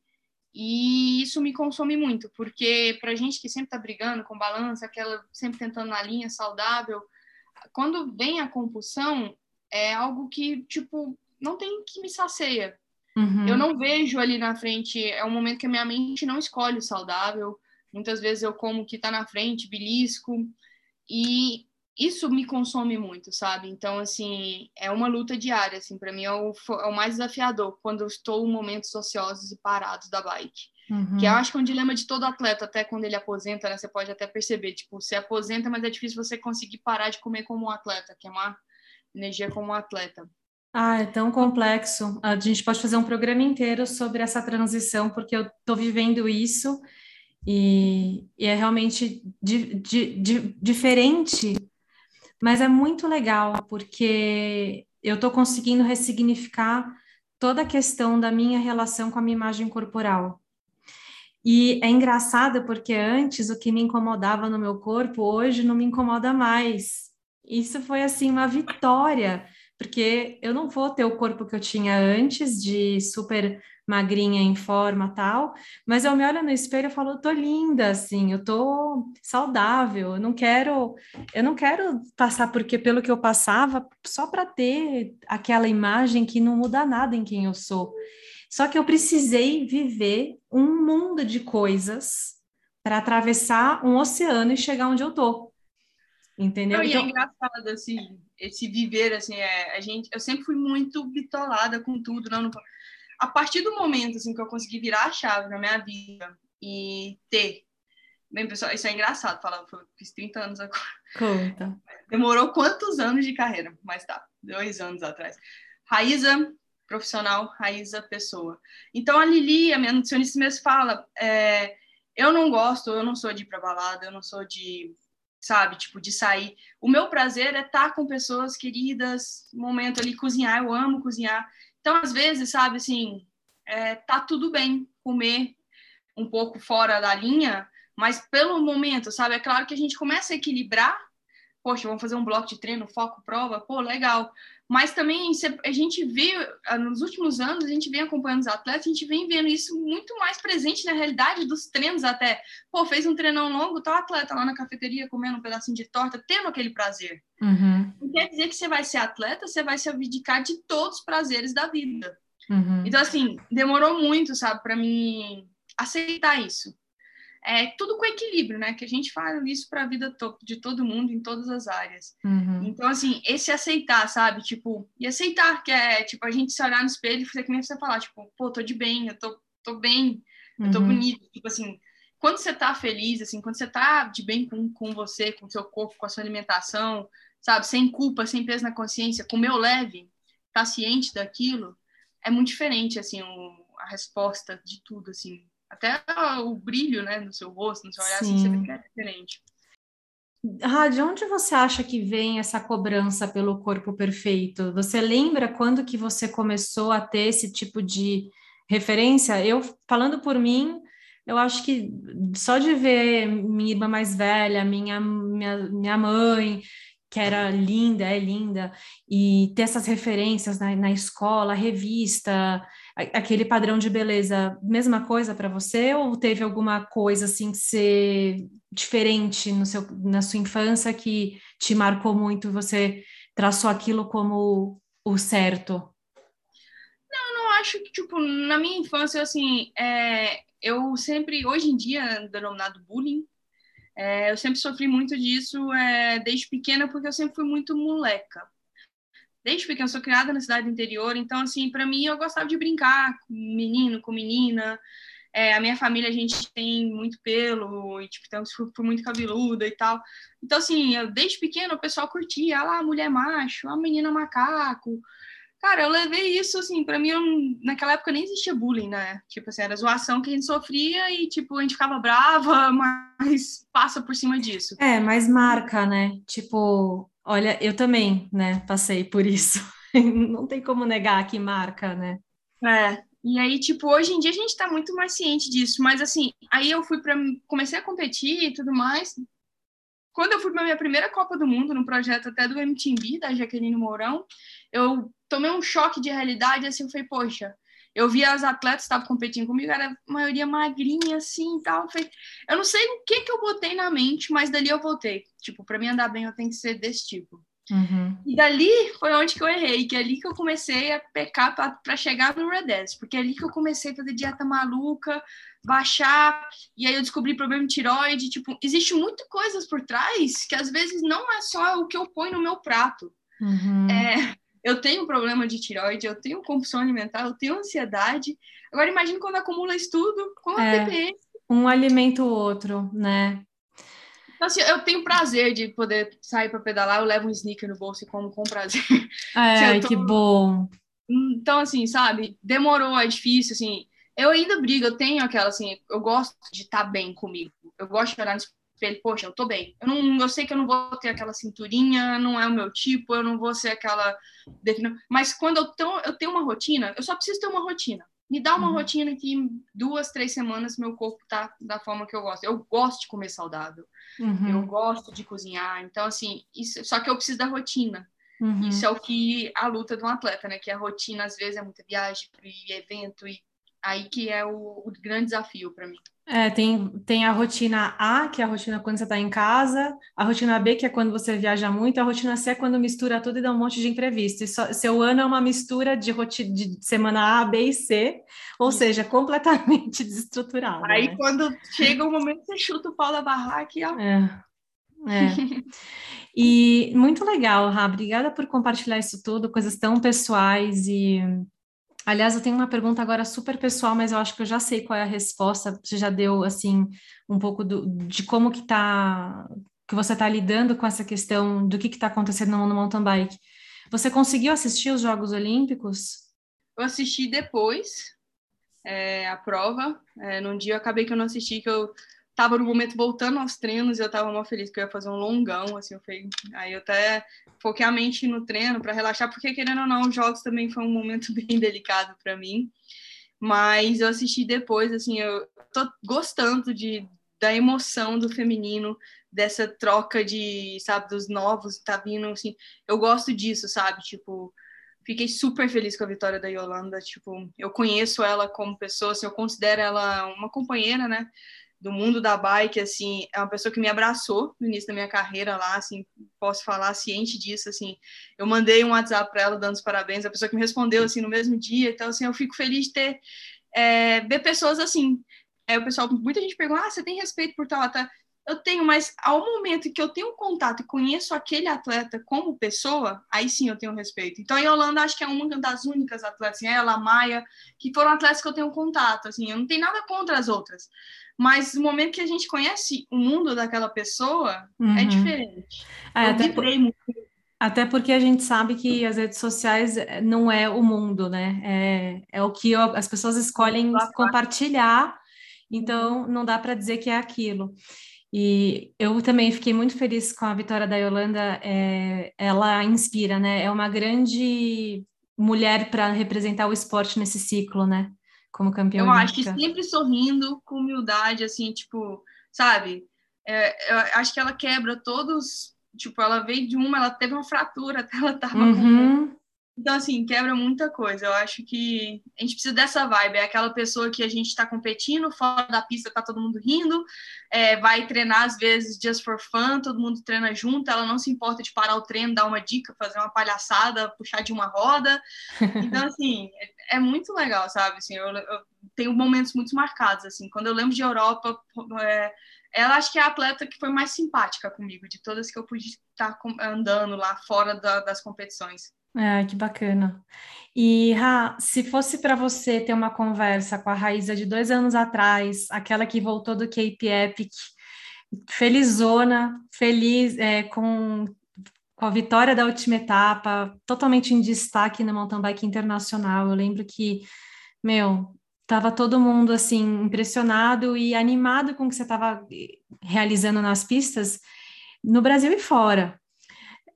E isso me consome muito, porque para gente que sempre está brigando com balança, aquela sempre tentando na linha saudável quando vem a compulsão, é algo que, tipo, não tem que me sacia. Uhum. Eu não vejo ali na frente, é um momento que a minha mente não escolhe o saudável. Muitas vezes eu como o que está na frente, belisco, e isso me consome muito, sabe? Então, assim, é uma luta diária, assim, para mim é o, é o, mais desafiador quando eu estou em momentos ociosos e parados da bike. Uhum. Que eu acho que é um dilema de todo atleta, até quando ele aposenta, né? Você pode até perceber, tipo, você aposenta, mas é difícil você conseguir parar de comer como um atleta, que é energia como um atleta. Ah, é tão complexo. A gente pode fazer um programa inteiro sobre essa transição, porque eu estou vivendo isso E, e é realmente di, di, di, diferente, mas é muito legal, porque eu estou conseguindo ressignificar toda a questão da minha relação com a minha imagem corporal. E é engraçado porque antes o que me incomodava no meu corpo, hoje não me incomoda mais. Isso foi assim uma vitória, porque eu não vou ter o corpo que eu tinha antes de super magrinha em forma tal, mas eu me olho no espelho e falo, eu tô linda, assim, eu tô saudável, eu não quero, eu não quero passar porque pelo que eu passava só para ter aquela imagem que não muda nada em quem eu sou. Só que eu precisei viver um mundo de coisas para atravessar um oceano e chegar onde eu tô. Entendeu? Não, então... E é então engraçado, assim, esse viver, assim, é, a gente, eu sempre fui muito bitolada com tudo, não, não a partir do momento assim que eu consegui virar a chave na minha vida e ter Bem, pessoal, isso é engraçado falar, eu fiz 30 anos agora. Conta. Demorou quantos anos de carreira? Mas tá, dois anos atrás. Raíza, profissional, Raíza, pessoa. Então, a Lili, a minha nutricionista mesmo fala, é, eu não gosto, eu não sou de ir pra balada, eu não sou de, sabe, tipo, de sair. O meu prazer é estar com pessoas queridas, momento ali, cozinhar, eu amo cozinhar. Então, às vezes, sabe, assim, é, tá tudo bem comer um pouco fora da linha, mas pelo momento, sabe, é claro que a gente começa a equilibrar. Poxa, vamos fazer um bloco de treino, foco, prova, pô, legal. Mas também a gente vê, ah, nos últimos anos, a gente vem acompanhando os atletas, a gente vem vendo isso muito mais presente na realidade dos treinos até. Pô, fez um treinão longo, tá o atleta lá na cafeteria comendo um pedacinho de torta, tendo aquele prazer. Uhum. Não quer dizer que você vai ser atleta, você vai se abdicar de todos os prazeres da vida. Uhum. Então, assim, demorou muito, sabe, para mim aceitar isso é tudo com equilíbrio, né? Que a gente fala isso para a vida de todo mundo em todas as áreas. Uhum. Então, assim, esse aceitar, sabe? Tipo, e aceitar que é, tipo, a gente se olhar no espelho e fazer que nem você falar, tipo, pô, tô de bem, eu tô, tô bem, eu tô uhum. bonito. Tipo assim, quando você tá feliz, assim, quando você tá de bem com, com você, com o seu corpo, com a sua alimentação, sabe? Sem culpa, sem peso na consciência, com o meu leve, tá ciente daquilo, é muito diferente, assim, o, a resposta de tudo, assim até o brilho, né, no seu rosto, no seu olhar, assim, você que é diferente. Ah, de onde você acha que vem essa cobrança pelo corpo perfeito? Você lembra quando que você começou a ter esse tipo de referência? Eu, falando por mim, eu acho que só de ver minha irmã mais velha, minha, minha, minha mãe, que era linda, é linda, e ter essas referências na, na escola, revista, aquele padrão de beleza, mesma coisa para você ou teve alguma coisa assim que ser diferente no seu, na sua infância que te marcou muito e você traçou aquilo como o certo? Não, não acho que tipo na minha infância assim, é, eu sempre hoje em dia denominado bullying, é, eu sempre sofri muito disso é, desde pequena porque eu sempre fui muito moleca desde pequena, sou criada na cidade interior, então, assim, para mim, eu gostava de brincar com menino, com menina. É, a minha família, a gente tem muito pelo, e, tipo, então, fui muito cabeluda e tal. Então, assim, eu, desde pequena, o pessoal curtia, ah lá, a mulher macho, a menina macaco. Cara, eu levei isso, assim, para mim, eu, naquela época nem existia bullying, né? Tipo assim, era zoação que a gente sofria e, tipo, a gente ficava brava, mas passa por cima disso. É, mas marca, né? Tipo, Olha, eu também, né, passei por isso. Não tem como negar que marca, né? É. E aí, tipo, hoje em dia a gente tá muito mais ciente disso, mas assim, aí eu fui para comecei a competir e tudo mais. Quando eu fui para minha primeira Copa do Mundo, no projeto até do MTV, da Jaqueline Mourão, eu tomei um choque de realidade, assim, eu falei, poxa, eu via as atletas que estavam competindo comigo, era a maioria magrinha, assim, e tal. Eu, não sei o que que eu botei na mente, mas dali eu voltei. Tipo, para mim andar bem, eu tenho que ser desse tipo. Uhum. E dali foi onde que eu errei, que é ali que eu comecei a pecar para chegar no Redess, porque é ali que eu comecei a fazer dieta maluca, baixar, e aí eu descobri problema de tiroide, tipo, existe muita coisas por trás que às vezes não é só o que eu ponho no meu prato. Uhum. É, eu tenho problema de tiroide, eu tenho compulsão alimentar, eu tenho ansiedade. Agora imagine quando acumula isso tudo com a é, TPM. Um alimenta o outro, né? Então, assim, eu tenho prazer de poder sair para pedalar, eu levo um sneaker no bolso e como com prazer. É, tô... que bom. Então, assim, sabe, demorou, é difícil, assim, Eu ainda brigo, eu tenho aquela assim, eu gosto de estar tá bem comigo. Eu gosto de olhar no espelho, poxa, eu tô bem. Eu, não, eu sei que eu não vou ter aquela cinturinha, não é o meu tipo, eu não vou ser aquela. Mas quando eu, tô, eu tenho uma rotina, eu só preciso ter uma rotina. Me dá uma uhum. rotina que em duas, três semanas meu corpo tá da forma que eu gosto. Eu gosto de comer saudável. Uhum. Eu gosto de cozinhar. Então, assim, isso, só que eu preciso da rotina. Uhum. Isso é o que a luta de um atleta, né? Que a rotina, às vezes, é muita viagem e evento, e aí que é o, o grande desafio para mim. É, tem, tem a rotina A, que é a rotina quando você está em casa, a rotina B, que é quando você viaja muito, a rotina C é quando mistura tudo e dá um monte de imprevisto. E só, seu ano é uma mistura de, rotina, de semana A, B e C, ou Isso. seja, completamente desestruturado. Aí né? quando chega o momento, você chuta o pau da barraca e ó. É. É. E muito legal, Rá. Obrigada por compartilhar isso tudo, coisas tão pessoais e Aliás, eu tenho uma pergunta agora super pessoal, mas eu acho que eu já sei qual é a resposta. Você já deu assim um pouco do, de como que tá que você está lidando com essa questão do que está acontecendo no, mountain bike. Você conseguiu assistir os Jogos Olímpicos? Eu assisti depois é, a prova. É, num dia eu acabei que eu não assisti, que eu tava no momento voltando aos treinos e eu tava mal feliz que eu ia fazer um longão, assim, eu falei, aí eu até foquei a mente no treino para relaxar, porque querendo ou não, os jogos também foi um momento bem delicado para mim. Mas eu assisti depois, assim, eu tô gostando de da emoção do feminino, dessa troca de, sabe, dos novos, tá vindo assim, eu gosto disso, sabe? Tipo, fiquei super feliz com a vitória da Yolanda, tipo, eu conheço ela como pessoa, assim, eu considero ela uma companheira, né? Do mundo da bike, assim, é uma pessoa que me abraçou no início da minha carreira lá, assim, posso falar ciente disso, assim, eu mandei um WhatsApp para ela dando os parabéns, a pessoa que me respondeu, assim, no mesmo dia, então, assim, eu fico feliz de ter, é, ver pessoas assim, é, o pessoal, muita gente pergunta, ah, você tem respeito por tal atleta? Eu tenho, mas ao momento que eu tenho contato e conheço aquele atleta como pessoa, aí sim eu tenho respeito. Então, a Yolanda acho que é uma das únicas atletas, assim, ela, a Maia, que foram atletas que eu tenho contato, assim, eu não tenho nada contra as outras, mas no momento que a gente conhece o mundo daquela pessoa, é uhum. é diferente. É, até, por, muito. até porque a gente sabe que as redes sociais eh, não é o mundo, né? É, é o que eu, as pessoas escolhem compartilhar, então não dá para dizer que é aquilo. E eu também fiquei muito feliz com a vitória da Yolanda. É, ela inspira, né? É uma grande mulher para representar o esporte nesse ciclo, né? como campeão. Eu acho que sempre sorrindo, com humildade, assim, tipo, sabe? É, eu acho que ela quebra todos. Tipo, ela veio de uma, ela teve uma fratura, ela tava uhum. com então, assim, quebra muita coisa. Eu acho que a gente precisa dessa vibe. É aquela pessoa que a gente está competindo, fora da pista tá todo mundo rindo, é, vai treinar às vezes just for fun, todo mundo treina junto, ela não se importa de parar o treino, dar uma dica, fazer uma palhaçada, puxar de uma roda. Então, assim, é, é muito legal, sabe? Assim, eu, eu, tenho momentos muito marcados, assim. Quando eu lembro de Europa, é, ela acho que é a atleta que foi mais simpática comigo, de todas que eu pude estar andando lá fora da, das competições. É, que bacana. E, Ra, se fosse para você ter uma conversa com a Raíza de dois anos atrás, aquela que voltou do Cape Epic, felizona, feliz, é, com, com a vitória da última etapa, totalmente em destaque no mountain bike internacional. Eu lembro que, meu, tava todo mundo assim impressionado e animado com o que você estava realizando nas pistas no Brasil e fora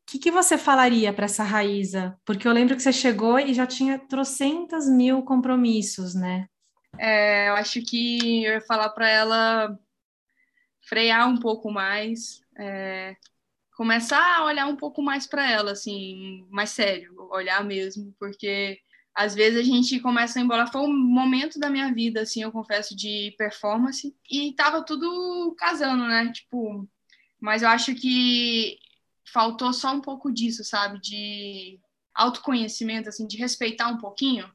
que, que você falaria para essa Raíza? Porque eu lembro que você chegou e já tinha trocentas mil compromissos, né? É, eu acho que eu ia falar para ela frear um pouco mais, é, começar a olhar um pouco mais para ela, assim, mais sério, olhar mesmo, porque às vezes a gente começa a embolar. Foi um momento da minha vida, assim, eu confesso, de performance, e tava tudo casando, né? Tipo, mas eu acho que faltou só um pouco disso, sabe? De autoconhecimento, assim, de respeitar um pouquinho,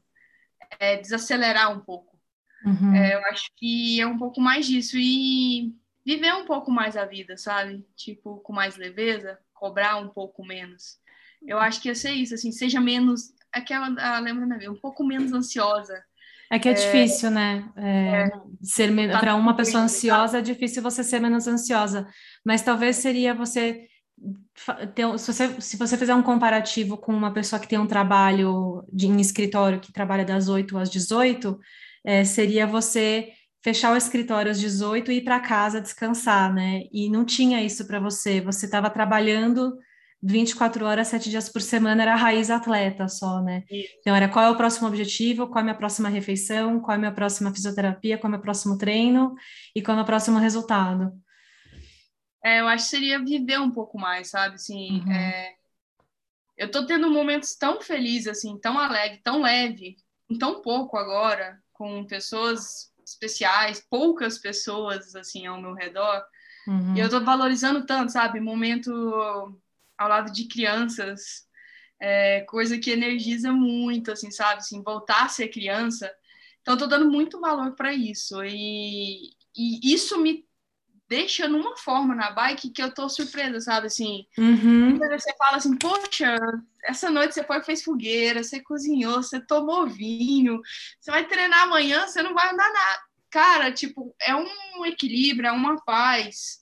é, desacelerar um pouco. Uhum. É, eu acho que é um pouco mais disso e viver um pouco mais a vida, sabe? Tipo, com mais leveza, cobrar um pouco menos. Eu acho que ia ser isso, assim, seja menos, aquela, ah, lembra minha um pouco menos ansiosa. É que é, é difícil, né? É, é, ser tá para uma pessoa ansiosa é difícil você ser menos ansiosa, mas talvez seria você se você, se você fizer um comparativo com uma pessoa que tem um trabalho de, em escritório que trabalha das 8 às 18, é, seria você fechar o escritório às 18 e ir para casa descansar, né? E não tinha isso para você. Você estava trabalhando 24 horas, 7 dias por semana, era raiz atleta só, né? Isso. Então, era qual é o próximo objetivo, qual é a minha próxima refeição, qual é a minha próxima fisioterapia, qual é o meu próximo treino e qual é o meu próximo resultado. É, eu acho que seria viver um pouco mais, sabe? Assim, uhum. é... eu tô tendo momentos tão felizes, assim, tão alegre, tão leve, tão pouco agora, com pessoas especiais, poucas pessoas assim ao meu redor. Uhum. E eu tô valorizando tanto, sabe? Momento ao lado de crianças, é, coisa que energiza muito, assim, sabe? Assim, voltar a ser criança. Então, eu tô dando muito valor para isso. E, e isso me deixa numa forma na bike que eu tô surpresa, sabe? Assim, uhum. você fala assim, poxa, essa noite você foi fez fogueira, você cozinhou, você tomou vinho, você vai treinar amanhã, você não vai andar nada. Cara, tipo, é um equilíbrio, é uma paz.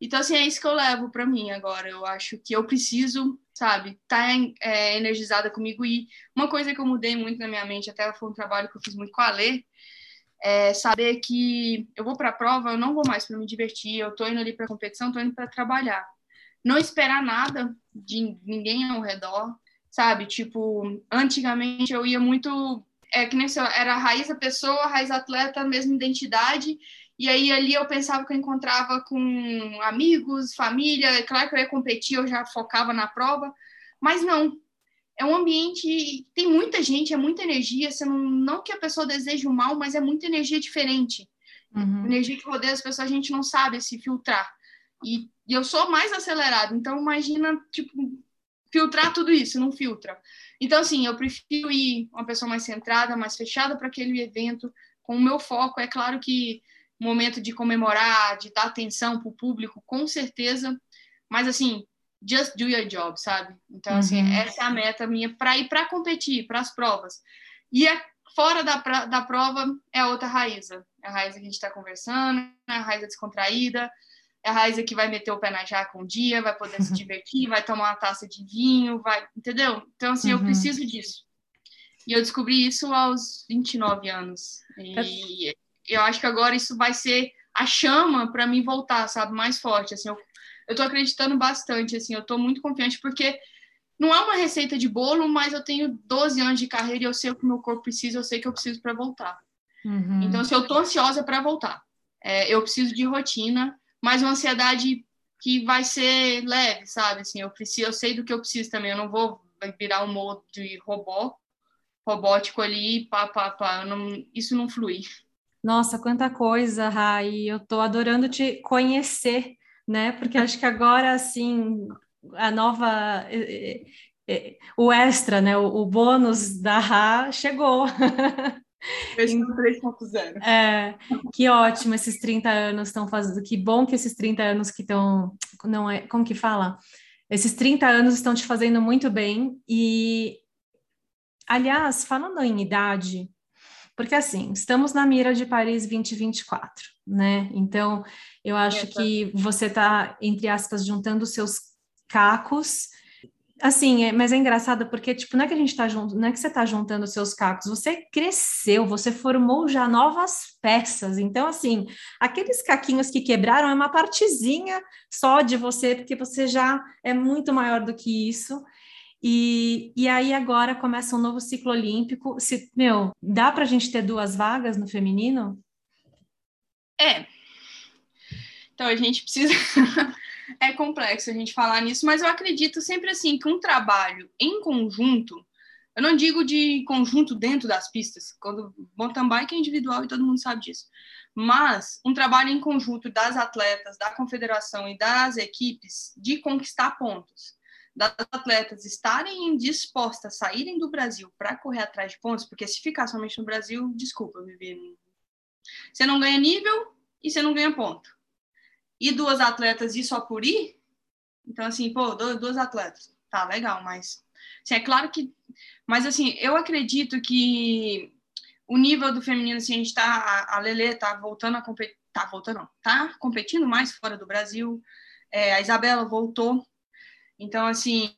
Então, assim, é isso que eu levo para mim agora. Eu acho que eu preciso, sabe, estar tá, é, energizada comigo. E uma coisa que eu mudei muito na minha mente, até foi um trabalho que eu fiz muito com a Lê, é saber que eu vou para a prova, eu não vou mais para me divertir, eu tô indo ali para competição, tô indo para trabalhar. Não esperar nada de ninguém ao redor, sabe? Tipo, antigamente eu ia muito é que nem se era a raiz da pessoa, a raiz atleta, a mesma identidade, e aí ali eu pensava que eu encontrava com amigos, família, é claro que eu ia competir, eu já focava na prova, mas não, é um ambiente, tem muita gente, é muita energia, você não, não que a pessoa deseje o mal, mas é muita energia diferente. Uhum. Energia que rodeia as pessoas, a gente não sabe se filtrar. E, e eu sou mais acelerado, então imagina, tipo, filtrar tudo isso, não filtra. Então, assim, eu prefiro ir uma pessoa mais centrada, mais fechada para aquele evento, com o meu foco. É claro que momento de comemorar, de dar atenção para o público, com certeza, mas assim, just do your job, sabe? Então, assim, uhum. essa é a meta minha para ir para competir, para as provas. E é, fora da, da prova é a outra Raíza. É a Raíza que a gente está conversando, é a Raíza descontraída, é a Raíza que vai meter o pé na jaca um dia, vai poder se divertir, vai tomar uma taça de vinho, vai, entendeu? Então, assim, uhum. eu preciso disso. E eu descobri isso aos 29 anos. E eu acho que agora isso vai ser a chama para mim voltar, sabe, mais forte, assim, eu eu tô acreditando bastante, assim, eu tô muito confiante, porque não é uma receita de bolo, mas eu tenho 12 anos de carreira e eu sei o que meu corpo precisa, eu sei que eu preciso para voltar. Uhum. Então, se eu tô ansiosa para voltar, é, eu preciso de rotina, mas uma ansiedade que vai ser leve, sabe? Assim, eu preciso, eu sei do que eu preciso também, eu não vou virar um modo de robô, robótico ali, pá, pá, pá, não, isso não flui. Nossa, quanta coisa, Rai, eu tô adorando te conhecer né? Porque acho que agora, assim, a nova. O extra, né? O, o bônus da RA chegou. Versão 3.0. É, que ótimo esses 30 anos estão fazendo. Que bom que esses 30 anos que estão. Não é, como que fala? Esses 30 anos estão te fazendo muito bem. E, aliás, falando em idade, porque assim, estamos na mira de Paris 2024, né? Então, eu acho que você está, entre aspas, juntando seus cacos. Assim, é, mas é engraçado porque, tipo, não é que a gente está junto, não é que você está juntando seus cacos, você cresceu, você formou já novas peças. Então, assim, aqueles caquinhos que quebraram é uma partezinha só de você, porque você já é muito maior do que isso. E, e aí agora começa um novo ciclo olímpico. Se, meu, dá para a gente ter duas vagas no feminino? É. Então a gente precisa. é complexo a gente falar nisso, mas eu acredito sempre assim que um trabalho em conjunto, eu não digo de conjunto dentro das pistas, quando mountain bike é individual e todo mundo sabe disso, mas um trabalho em conjunto das atletas, da confederação e das equipes de conquistar pontos das atletas estarem dispostas a saírem do Brasil para correr atrás de pontos, porque se ficar somente no Brasil, desculpa, Vivi, você não ganha nível e você não ganha ponto. E duas atletas ir só por ir, então assim, pô, duas atletas, tá legal, mas assim, é claro que, mas assim, eu acredito que o nível do feminino, assim, a gente tá, a Lele tá voltando a competir, tá voltando, não, tá competindo mais fora do Brasil, é, a Isabela voltou, então, assim,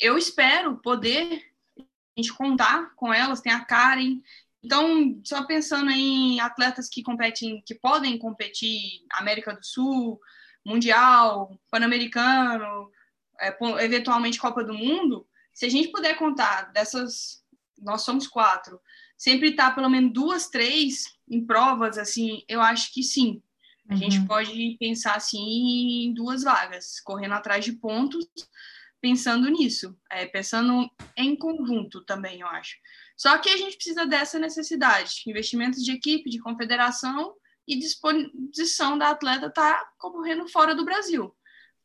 eu espero poder a gente contar com elas. Tem a Karen, Então, só pensando em atletas que competem, que podem competir América do Sul, Mundial, Pan-Americano, é, eventualmente Copa do Mundo, se a gente puder contar dessas, nós somos quatro, sempre estar tá pelo menos duas, três em provas, assim, eu acho que sim. A uhum. gente pode pensar assim em duas vagas, correndo atrás de pontos, pensando nisso, é, pensando em conjunto também, eu acho. Só que a gente precisa dessa necessidade, investimentos de equipe, de confederação e disposição da atleta estar tá concorrendo fora do Brasil.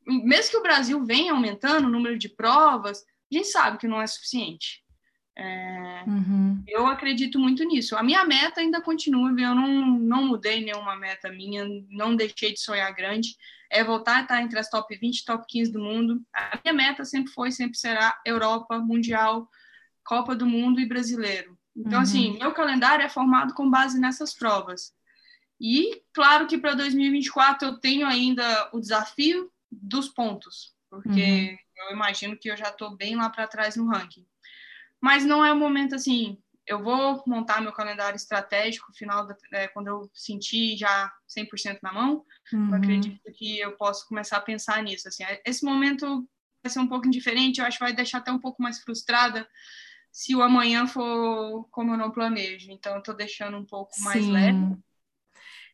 Mesmo que o Brasil venha aumentando o número de provas, a gente sabe que não é suficiente. É, uhum. Eu acredito muito nisso. A minha meta ainda continua, eu não, não mudei nenhuma meta minha, não deixei de sonhar grande. É voltar a estar entre as top 20, top 15 do mundo. A minha meta sempre foi, sempre será Europa, Mundial, Copa do Mundo e Brasileiro. Então, assim, uhum. assim, meu calendário é formado com base nessas provas. E, claro que para 2024 eu tenho ainda o desafio dos pontos, porque uhum. eu imagino que eu já estou bem lá para trás no ranking mas não é o momento assim. Eu vou montar meu calendário estratégico final da, é, quando eu sentir já 100% na mão. Uhum. Eu acredito que eu posso começar a pensar nisso. Assim, esse momento vai ser um pouco diferente. Eu acho que vai deixar até um pouco mais frustrada se o amanhã for como eu não planejo. Então, eu estou deixando um pouco mais Sim. leve.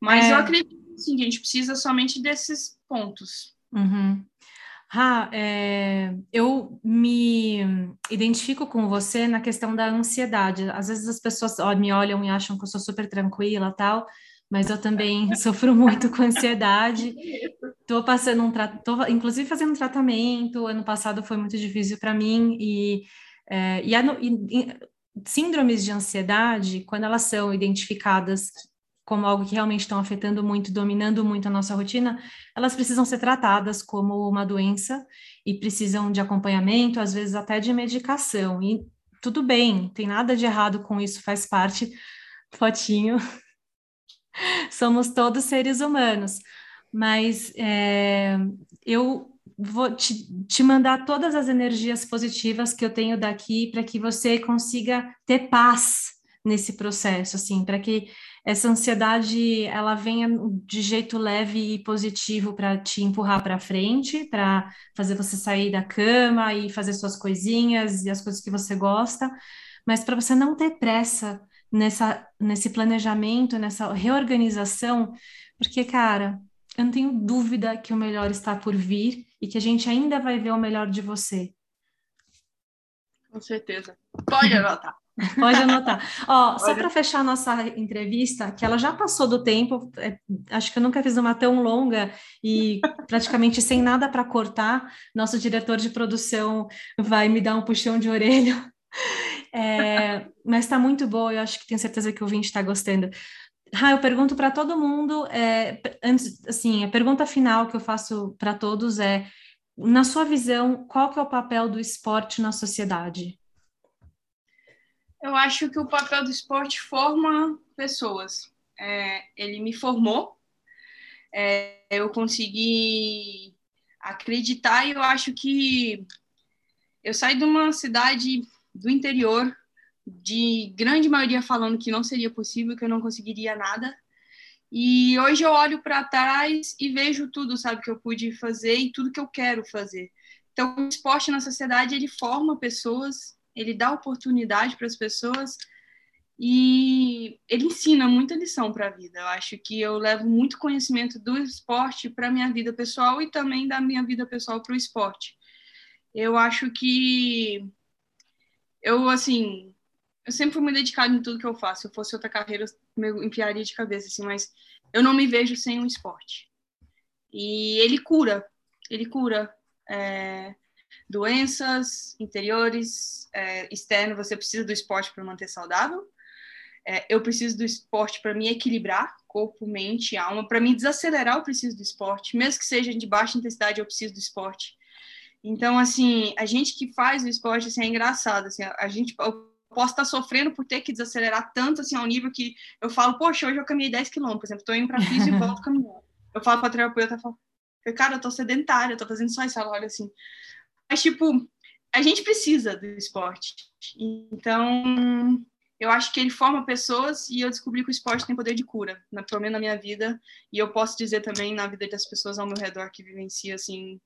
Mas é... eu acredito sim, que a gente precisa somente desses pontos. Uhum. Ra, é, eu me identifico com você na questão da ansiedade. Às vezes as pessoas ó, me olham e acham que eu sou super tranquila tal, mas eu também sofro muito com ansiedade. Estou passando um tô, inclusive fazendo um tratamento. Ano passado foi muito difícil para mim e, é, e, a, e síndromes de ansiedade, quando elas são identificadas como algo que realmente estão afetando muito, dominando muito a nossa rotina, elas precisam ser tratadas como uma doença e precisam de acompanhamento, às vezes até de medicação. E tudo bem, tem nada de errado com isso, faz parte, fotinho. Somos todos seres humanos, mas é, eu vou te, te mandar todas as energias positivas que eu tenho daqui para que você consiga ter paz nesse processo, assim, para que essa ansiedade ela venha de jeito leve e positivo para te empurrar para frente, para fazer você sair da cama e fazer suas coisinhas e as coisas que você gosta, mas para você não ter pressa nessa nesse planejamento, nessa reorganização, porque cara, eu não tenho dúvida que o melhor está por vir e que a gente ainda vai ver o melhor de você. Com certeza. Pode anotar. Pode anotar. Ó, Pode. só para fechar a nossa entrevista, que ela já passou do tempo, é, acho que eu nunca fiz uma tão longa e praticamente sem nada para cortar. Nosso diretor de produção vai me dar um puxão de orelha. É, mas está muito boa, eu acho que tenho certeza que o ouvinte está gostando. Ah, eu pergunto para todo mundo, é, antes, assim, a pergunta final que eu faço para todos é, na sua visão, qual que é o papel do esporte na sociedade? Eu acho que o papel do esporte forma pessoas. É, ele me formou, é, eu consegui acreditar e eu acho que eu saí de uma cidade do interior, de grande maioria falando que não seria possível, que eu não conseguiria nada. E hoje eu olho para trás e vejo tudo, sabe, que eu pude fazer e tudo que eu quero fazer. Então, o esporte na sociedade, ele forma pessoas, ele dá oportunidade para as pessoas e ele ensina muita lição para a vida. Eu acho que eu levo muito conhecimento do esporte para minha vida pessoal e também da minha vida pessoal para o esporte. Eu acho que eu, assim, eu sempre fui muito dedicado em tudo que eu faço. Se eu fosse outra carreira, eu me enfiaria de cabeça, assim, mas eu não me vejo sem o esporte. E ele cura, ele cura. É, doenças interiores, é, externo, você precisa do esporte para manter saudável. É, eu preciso do esporte para me equilibrar, corpo, mente, alma. Para me desacelerar, eu preciso do esporte. Mesmo que seja de baixa intensidade, eu preciso do esporte. Então, assim, a gente que faz o esporte, assim, é engraçado. Assim, a gente, posso estar sofrendo por ter que desacelerar tanto, assim, ao nível que eu falo, poxa, hoje eu caminhei 10 quilômetros, por exemplo, estou indo para físico e volto caminhando. Eu falo para terapeuta, eu falo, cara, eu tô sedentária, eu tô fazendo só isso. Ela olha assim, mas, tipo, a gente precisa do esporte. Então, eu acho que ele forma pessoas e eu descobri que o esporte tem poder de cura, na, pelo menos na minha vida, e eu posso dizer também na vida das pessoas ao meu redor que vivenciam, assim,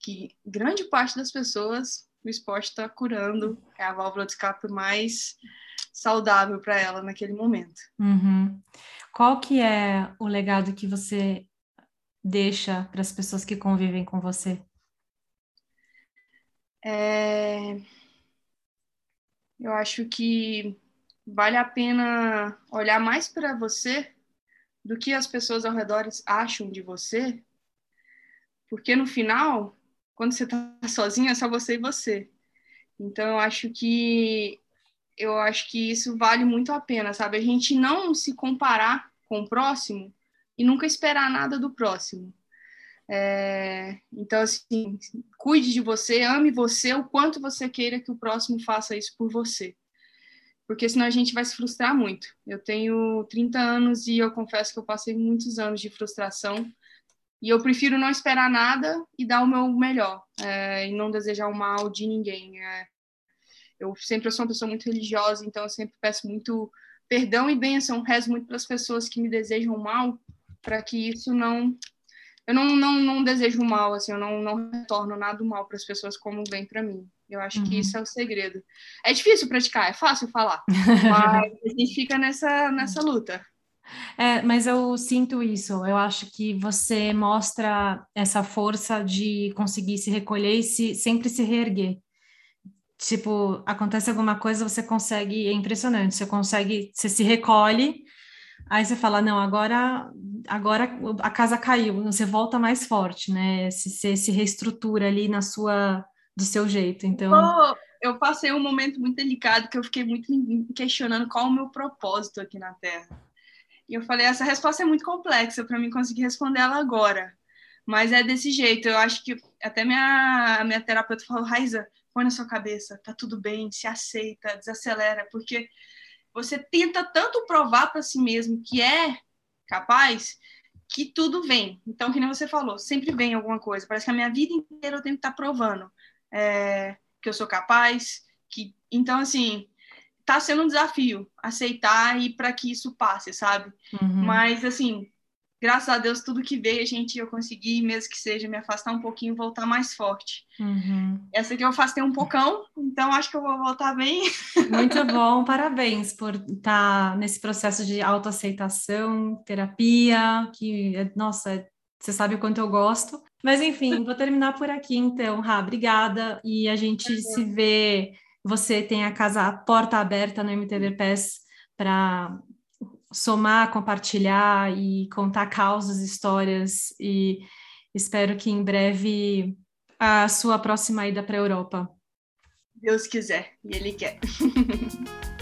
que grande parte das pessoas o esporte está curando, é a válvula de escape mais saudável para ela naquele momento. Uhum. Qual que é o legado que você deixa para as pessoas que convivem com você? É... Eu acho que vale a pena olhar mais para você do que as pessoas ao redor acham de você, porque no final, quando você está sozinho, é só você e você. Então, eu acho que eu acho que isso vale muito a pena, sabe? A gente não se comparar com o próximo e nunca esperar nada do próximo. É, então, assim, cuide de você, ame você o quanto você queira que o próximo faça isso por você. Porque senão a gente vai se frustrar muito. Eu tenho 30 anos e eu confesso que eu passei muitos anos de frustração. E eu prefiro não esperar nada e dar o meu melhor, é, e não desejar o mal de ninguém. É, eu sempre eu sou uma pessoa muito religiosa, então eu sempre peço muito perdão e bênção, rezo muito para as pessoas que me desejam mal, para que isso não eu não, não, não desejo mal, assim, eu não, não retorno nada mal para as pessoas como vem para mim. Eu acho uhum. que isso é o segredo. É difícil praticar, é fácil falar, mas a gente fica nessa, nessa luta. É, mas eu sinto isso. Eu acho que você mostra essa força de conseguir se recolher e se, sempre se reerguer. Tipo, acontece alguma coisa, você consegue, é impressionante, você consegue, você se recolhe, aí você fala, não, agora, agora a casa caiu, você volta mais forte, né? Você se reestrutura ali na sua, do seu jeito, então... Oh, eu passei um momento muito delicado que eu fiquei muito questionando qual o meu propósito aqui na Terra. E eu falei, essa resposta é muito complexa para mim conseguir responder ela agora. Mas é desse jeito, eu acho que até minha, minha terapeuta falou, Raiza, põe na sua cabeça, tá tudo bem, se aceita, desacelera, porque você tenta tanto provar para si mesmo que é capaz que tudo vem. Então, que nem você falou, sempre vem alguma coisa. Parece que a minha vida inteira eu tenho que estar tá provando é, que eu sou capaz. Que então, assim, tá sendo um desafio aceitar e para que isso passe, sabe? Uhum. Mas assim, graças a Deus, tudo que veio, a gente eu consegui, mesmo que seja, me afastar um pouquinho, voltar mais forte. Uhum. Essa aqui eu afastei um pocão, então acho que eu vou voltar bem. Muito bom, parabéns por estar tá nesse processo de autoaceitação, terapia, que, nossa, você sabe o quanto eu gosto. Mas enfim, vou terminar por aqui então, Rá, obrigada, e a gente se vê, você tem a casa, a porta aberta no MTV PES para somar, compartilhar e contar causas, histórias e espero que em breve a sua próxima ida para a Europa. Deus quiser, e Ele quer.